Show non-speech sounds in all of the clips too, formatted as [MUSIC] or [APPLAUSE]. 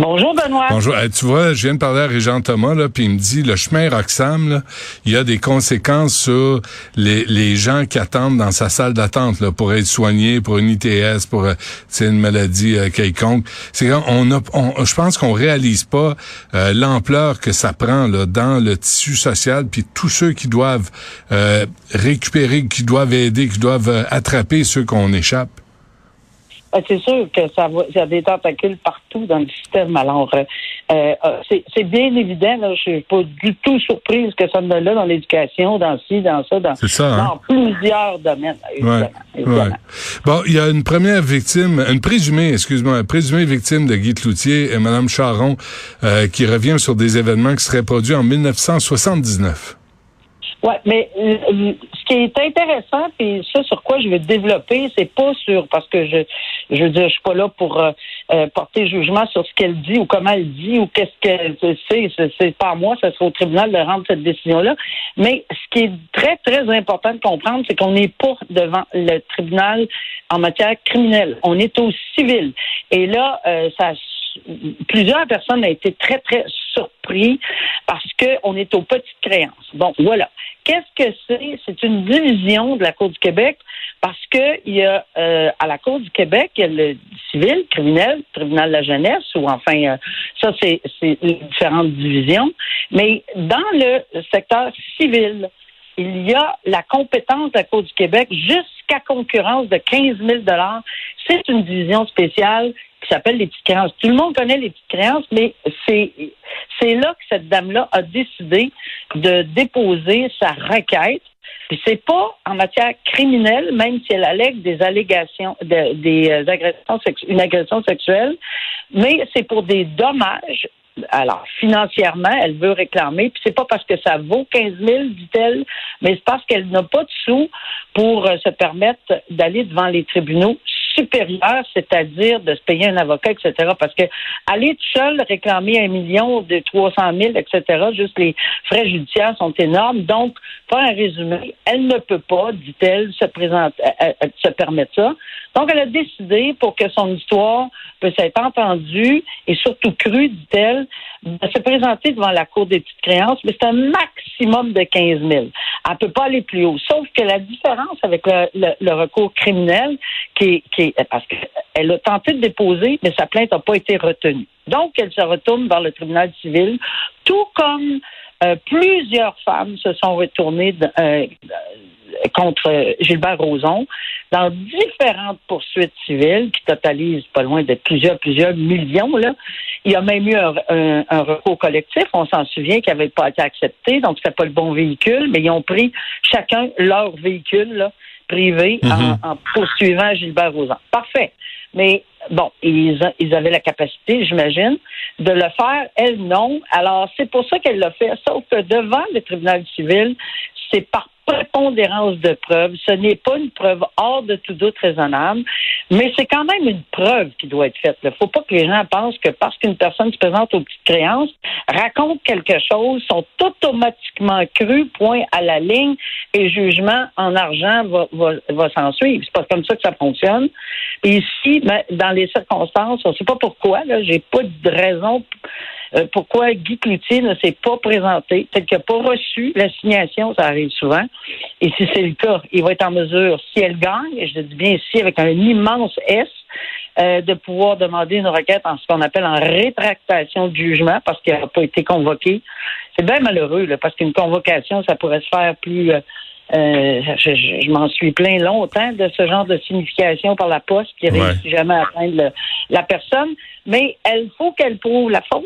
Bonjour Benoît. Bonjour. Tu vois, je viens de parler à Régent Thomas, là, puis il me dit, le chemin Roxham, là, il y a des conséquences sur les, les gens qui attendent dans sa salle d'attente là, pour être soignés, pour une ITS, pour euh, c'est une maladie euh, quelconque. C'est on a, on- je pense qu'on réalise pas euh, l'ampleur que ça prend là, dans le tissu social, puis tous ceux qui doivent euh, récupérer, qui doivent aider, qui doivent euh, attraper ceux qu'on échappe. Ben, C'est sûr que ça va, il y a des tentacules partout dans le système. Alors, euh, euh, c'est c'est bien évident. Là, je suis pas du tout surprise que ça ne là dans l'éducation, dans ci, dans ça, dans, hein? plusieurs domaines. Évidemment, Ouais, évidemment. ouais. Bon, il y a une première victime, une présumée, excuse-moi, une présumée victime de Guy Cloutier, et Mme Charon, euh, qui revient sur des événements qui seraient produits en 1979. Ouais, mais euh, qui est intéressant, puis ça sur quoi je veux développer, c'est pas sur parce que je je veux dire, je suis pas là pour euh, euh, porter jugement sur ce qu'elle dit ou comment elle dit ou qu'est-ce qu'elle sait. C'est, pas à moi, ça sera au tribunal de rendre cette décision-là. Mais ce qui est très, très important de comprendre, c'est qu'on n'est pas devant le tribunal en matière criminelle. On est au civil. Et là, euh, plusieurs personnes ont été très, très surpris parce qu'on est aux petites créances. Bon, voilà. Qu'est-ce que c'est? C'est une division de la Cour du Québec parce que il y a euh, à la Cour du Québec, il y a le civil, criminel, tribunal de la jeunesse, ou enfin, euh, ça, c'est différentes divisions. Mais dans le secteur civil, il y a la compétence de la Cour du Québec jusqu'à concurrence de 15 000 C'est une division spéciale qui s'appelle les petites créances. Tout le monde connaît les petites créances, mais c'est c'est là que cette dame-là a décidé de déposer sa requête. Puis c'est pas en matière criminelle, même si elle allègue des allégations, de- des euh, agressions une agression sexuelle, mais c'est pour des dommages alors, financièrement, elle veut réclamer, puis c'est pas parce que ça vaut 15 000, dit-elle, mais c'est parce qu'elle n'a pas de sous pour euh, se permettre d'aller devant les tribunaux c'est-à-dire de se payer un avocat, etc. Parce que aller toute seule réclamer un million de 300 000, etc., juste les frais judiciaires sont énormes. Donc, pour un résumé, elle ne peut pas, dit-elle, se présenter, euh, euh, se permettre ça. Donc, elle a décidé, pour que son histoire puisse être entendue et surtout crue, dit-elle, de se présenter devant la Cour des petites créances, mais c'est un maximum de 15 000. Elle peut pas aller plus haut. Sauf que la différence avec le, le- le recours criminel, qui qui parce qu'elle a tenté de déposer, mais sa plainte n'a pas été retenue. Donc, elle se retourne vers le tribunal civil, tout comme euh, plusieurs femmes se sont retournées euh, contre Gilbert Rozon dans différentes poursuites civiles qui totalisent pas loin de plusieurs, plusieurs millions. Là. Il y a même eu un, un- un recours collectif, on s'en souvient, qui n'avait pas été accepté, donc c'était pas le bon véhicule, mais ils ont pris chacun leur véhicule là, privé en, en poursuivant Gilbert Rozon. Parfait. Mais bon, ils, ils avaient la capacité, j'imagine, de le faire. Elle, non. Alors, c'est pour ça qu'elle l'a fait. Sauf que devant le tribunal civil, c'est par prépondérance de preuve. Ce n'est pas une preuve hors de tout doute raisonnable, mais c'est quand même une preuve qui doit être faite. Il ne faut pas que les gens pensent que parce qu'une personne se présente aux petites créances, raconte quelque chose, sont automatiquement crus, point à la ligne, et jugement en argent va, va, va s'en suivre. C'est pas comme ça que ça fonctionne. Ici, ben, dans les circonstances, on ne sait pas pourquoi, là, j'ai pas de raison euh, pourquoi Guy Cloutier ne s'est pas présenté, peut-être qu'il n'a pas reçu l'assignation, ça arrive souvent. Et si c'est le cas, il va être en mesure, si elle gagne, et je dis bien ici avec un immense S, euh, de pouvoir demander une requête en ce qu'on appelle en rétractation de jugement parce qu'il n'a pas été convoqué. C'est bien malheureux, là, parce qu'une convocation, ça pourrait se faire plus. euh, euh, je m'en suis plein longtemps de ce genre de signification par la poste qui Ouais. réussit jamais à atteindre le- la personne. Mais elle faut qu'elle prouve la faute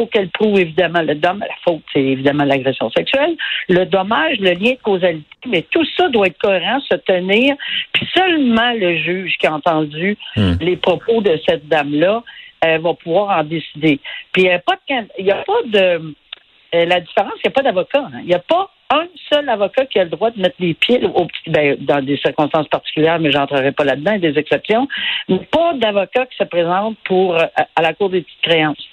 faut qu'elle prouve évidemment le dommage. La faute, c'est évidemment l'agression sexuelle. Le dommage, le lien de causalité, mais tout ça doit être cohérent, se tenir. Puis seulement le juge qui a entendu Hmm. les propos de cette dame-là euh, va pouvoir en décider. Puis il n'y a pas de, il y a pas de euh, la différence, il n'y a pas d'avocat. hein. Il n'y a pas un seul avocat qui a le droit de mettre les pieds au ben, dans des circonstances particulières, mais j'entrerai pas là-dedans, des exceptions, mais pas d'avocat qui se présente pour euh, à la Cour des petites créances.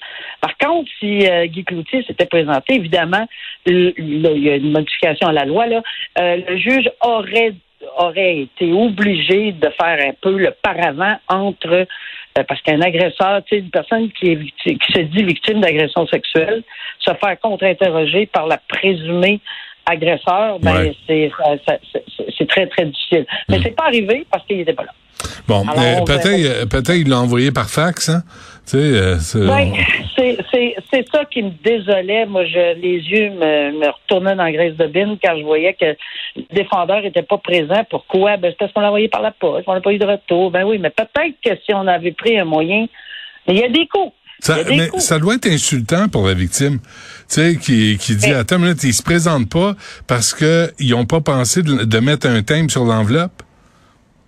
Par contre, si euh, Guy Cloutier s'était présenté, évidemment, il y a une modification à la loi, là, euh, le juge aurait aurait été obligé de faire un peu le paravent entre euh, parce qu'un agresseur, tu sais, une personne qui est victime, qui se dit victime d'agression sexuelle, se faire contre-interroger par la présumée agresseur, ben Ouais. c'est très très difficile. Mais c'est pas arrivé parce qu'il était pas là. Bon, euh, peut-être euh, peut-être il l'a envoyé par fax, hein? Euh, c'est- Ouais, c'est ça qui me désolait. Moi, je les yeux me, me retournaient dans la graisse de bine quand je voyais que le défendeur était pas présent. Pourquoi? Ben c'est parce qu'on l'a envoyé par la poste, on n'a pas eu de retour. Ben oui, mais peut-être que si on avait pris un moyen, il y a des coups. Ça, mais coups. ça doit être insultant pour la victime, tu sais, qui, qui dit, Mais- attends une minute, ils se présentent pas parce que ils ont pas pensé de, de mettre un thème sur l'enveloppe?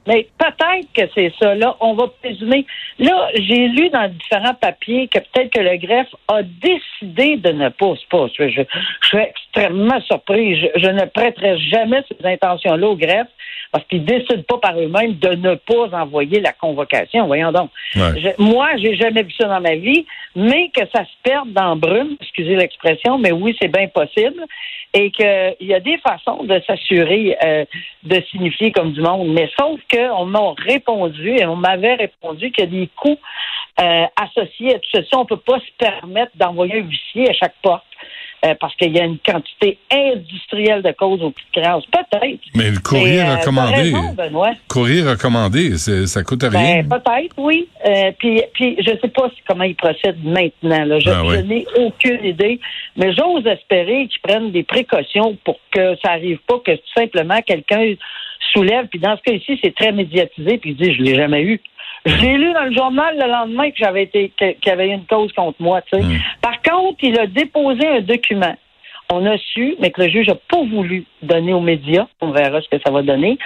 Mais peut-être que c'est ça. Là, on va présumer. Là, j'ai lu dans différents papiers que peut-être que le greffe a décidé de ne pas. C'est pas. Je, je, je suis extrêmement surpris. Je, je ne prêterai jamais ces intentions-là au greffe parce qu'ils décident pas par eux-mêmes de ne pas envoyer la convocation. Voyons donc. Ouais. Je- moi, j'ai jamais vu ça dans ma vie, mais que ça se perde dans brume, excusez l'expression, mais oui, c'est bien possible. Et qu'il y a des façons de s'assurer euh, de signifier comme du monde. Mais sauf qu'on m'a répondu, et on m'avait répondu qu'il y a des coûts euh, associés à tout ceci. On ne peut pas se permettre d'envoyer un huissier à chaque porte. Euh, parce qu'il y a une quantité industrielle de causes aux petites créances. Peut-être. Mais le courrier Mais, euh, recommandé, raison, Benoît. courrier recommandé, ça coûte rien. Ben, peut-être, oui. Euh, puis, puis, je sais pas comment ils procèdent maintenant. Là. Je, Ah oui. je n'ai aucune idée. Mais j'ose espérer qu'ils prennent des précautions pour que ça arrive pas que tout simplement quelqu'un soulève. Puis dans ce cas ici, c'est très médiatisé. Puis il dit, je l'ai jamais eu. Je l'ai lu dans le journal le lendemain que j'avais été qu'il y avait eu une cause contre moi. tu sais. Mm. Par contre, il a déposé un document. On a su, mais que le juge n'a pas voulu donner aux médias. On verra ce que ça va donner.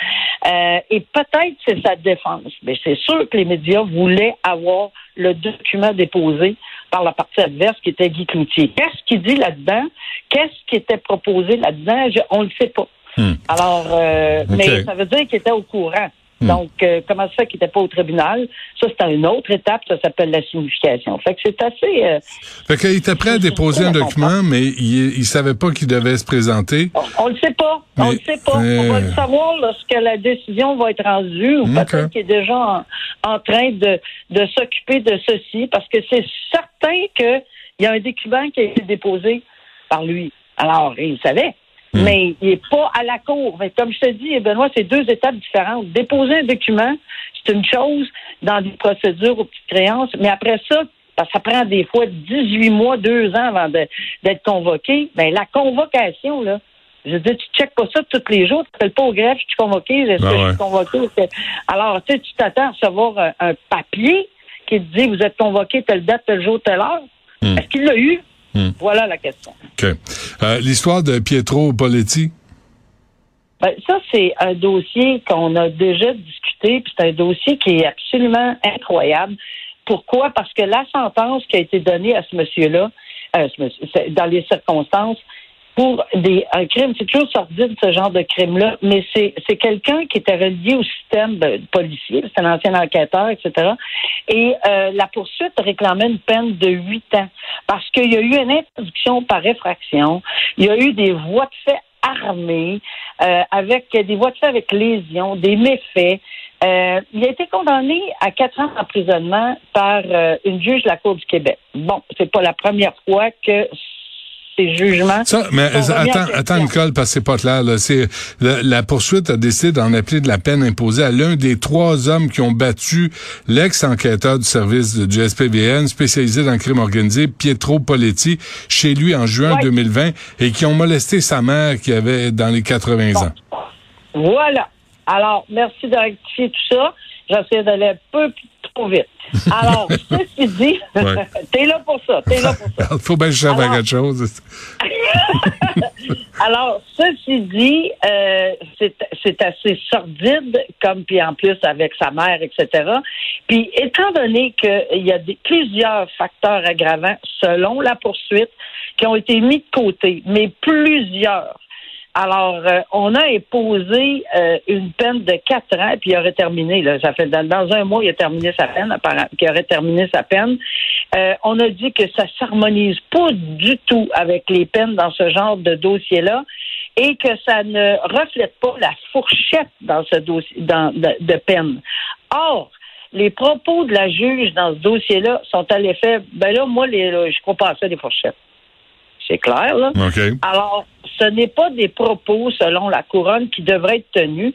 Euh, et peut-être c'est sa défense. Mais c'est sûr que les médias voulaient avoir le document déposé par la partie adverse qui était Guy Cloutier. Qu'est-ce qu'il dit là-dedans? Qu'est-ce qui était proposé là-dedans? Je- on ne le sait pas. Hmm. Alors, euh, mais ça veut dire qu'il était au courant. Hmm. Donc, euh, comment ça fait qu'il n'était pas au tribunal? Ça, c'est une autre étape, ça s'appelle la signification. Fait que c'est assez... euh, Fait qu'il était prêt à déposer un document, mais il, il savait pas qu'il devait se présenter. On ne le sait pas. On Mais, ne le sait pas. On va le savoir lorsque la décision va être rendue ou Ok. peut-être qu'il est déjà en, en train de, de s'occuper de ceci parce que c'est certain qu'il y a un document qui a été déposé par lui. Alors, il savait. Hmm. Mais il n'est pas à la cour. Mais comme je te dis, Benoît, c'est deux étapes différentes. Déposer un document, c'est une chose dans des procédures aux petites créances, mais après ça, parce que ça prend des fois 18 mois, deux ans avant d'être convoqué. Ben, la convocation, là, je veux dire, tu checkes pas ça tous les jours, tu n'appelles pas au greffe, je suis convoqué, est-ce Ah que je suis convoqué? Alors, tu sais, tu t'attends à recevoir un, un papier qui te dit vous êtes convoqué telle date, tel jour, telle heure. Hmm. Est-ce qu'il l'a eu? Hmm. Voilà la question. Euh, L'histoire de Pietro Poletti? Ben, ça, c'est un dossier qu'on a déjà discuté, puis c'est un dossier qui est absolument incroyable. Pourquoi? Parce que la sentence qui a été donnée à ce monsieur-là, euh, dans les circonstances, pour des, un crime, c'est toujours sordide ce genre de crime-là, mais c'est, c'est quelqu'un qui était relié au système de, policier, c'est un ancien enquêteur, etc. Et euh, la poursuite réclamait une peine de huit ans parce qu'il y a eu une introduction par effraction, il y a eu des voies de fait armées, euh, avec des voies de fait avec lésion, des méfaits. Euh, il a été condamné à quatre ans d'emprisonnement par euh, une juge de la Cour du Québec. Bon, c'est pas la première fois que ces jugements. Ça, mais attends, attends, Nicole, parce que c'est pas clair. Là. C'est la, la poursuite a décidé d'en appeler de la peine imposée à l'un des trois hommes qui ont battu l'ex-enquêteur du service du SPVN spécialisé dans le crime organisé, Pietro Poletti, chez lui en juin Ouais. 2020 et qui ont molesté sa mère qui avait dans les 80 ans. Voilà. Alors, merci de rectifier tout ça. J'essaie d'aller un peu plus- trop vite. Alors, [LAUGHS] ceci dit, Ouais. [LAUGHS] t'es là pour ça. T'es là pour ça. [LAUGHS] Faut bien que je à quelque chose. Alors, ceci dit, euh, c'est assez sordide, comme puis en plus avec sa mère, etc. Puis, étant donné qu'il y a des, plusieurs facteurs aggravants selon la poursuite qui ont été mis de côté, mais plusieurs alors, euh, on a imposé euh, une peine de quatre ans, puis il aurait terminé. Là, ça fait dans, un mois, il a terminé sa peine, apparemment, qu'il aurait terminé sa peine. Euh, on a dit que ça s'harmonise pas du tout avec les peines dans ce genre de dossier-là et que ça ne reflète pas la fourchette dans ce dossier dans, de, de peine. Or, les propos de la juge dans ce dossier-là sont à l'effet, ben là, moi, les, je crois pas à ça des fourchettes. C'est clair, là. Alors, ce n'est pas des propos, selon la couronne, qui devraient être tenus.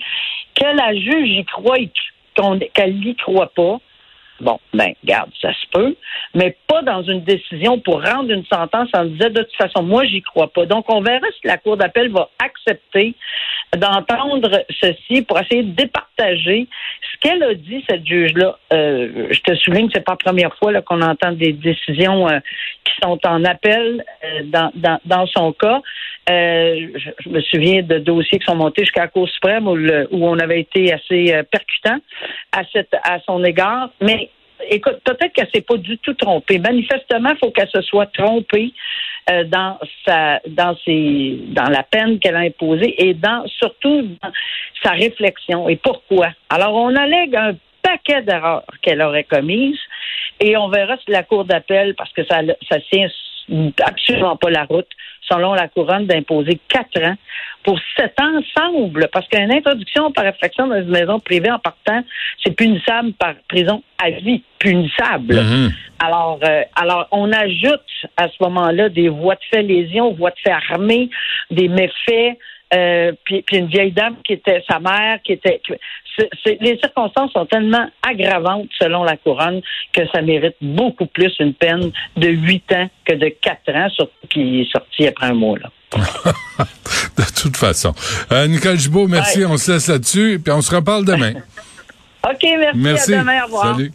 Que la juge y croit qu'elle n'y croit pas, Bon, ben, garde, ça se peut, mais pas dans une décision pour rendre une sentence en disant de toute façon, moi, j'y crois pas. Donc, on verra si la Cour d'appel va accepter d'entendre ceci pour essayer de départager ce qu'elle a dit, cette juge-là. Euh, je te souligne que c'est pas la première fois qu'on entend des décisions euh, qui sont en appel euh, dans, dans, dans, son cas. Je, me souviens de dossiers qui sont montés jusqu'à la Cour suprême où, où on avait été assez percutant à, cette, à son égard. Mais écoute, peut-être qu'elle s'est pas du tout trompée. Manifestement, il faut qu'elle se soit trompée euh, dans sa, dans ses, dans la peine qu'elle a imposée et dans surtout dans sa réflexion. Et pourquoi Alors, on allègue un paquet d'erreurs qu'elle aurait commises et on verra si la cour d'appel, parce que ça, ça tient absolument pas la route, selon la couronne, d'imposer quatre ans pour sept ans ensemble, parce qu'une introduction par réflexion dans une maison privée en partant, c'est punissable par prison à vie, punissable. Mm-hmm. Alors, euh, alors, on ajoute à ce moment-là des voies de fait lésion, voies de fait armées, des méfaits, euh, puis, une vieille dame qui était sa mère, qui était. les circonstances sont tellement aggravantes selon la couronne que ça mérite beaucoup plus une peine de huit ans que de quatre ans, surtout qui est sorti après un mois. Là. [LAUGHS] de toute façon. Euh, Nicole Gibault, merci. On se laisse là-dessus, puis on se reparle demain. [LAUGHS] OK, merci. merci. À demain. Au revoir. Salut.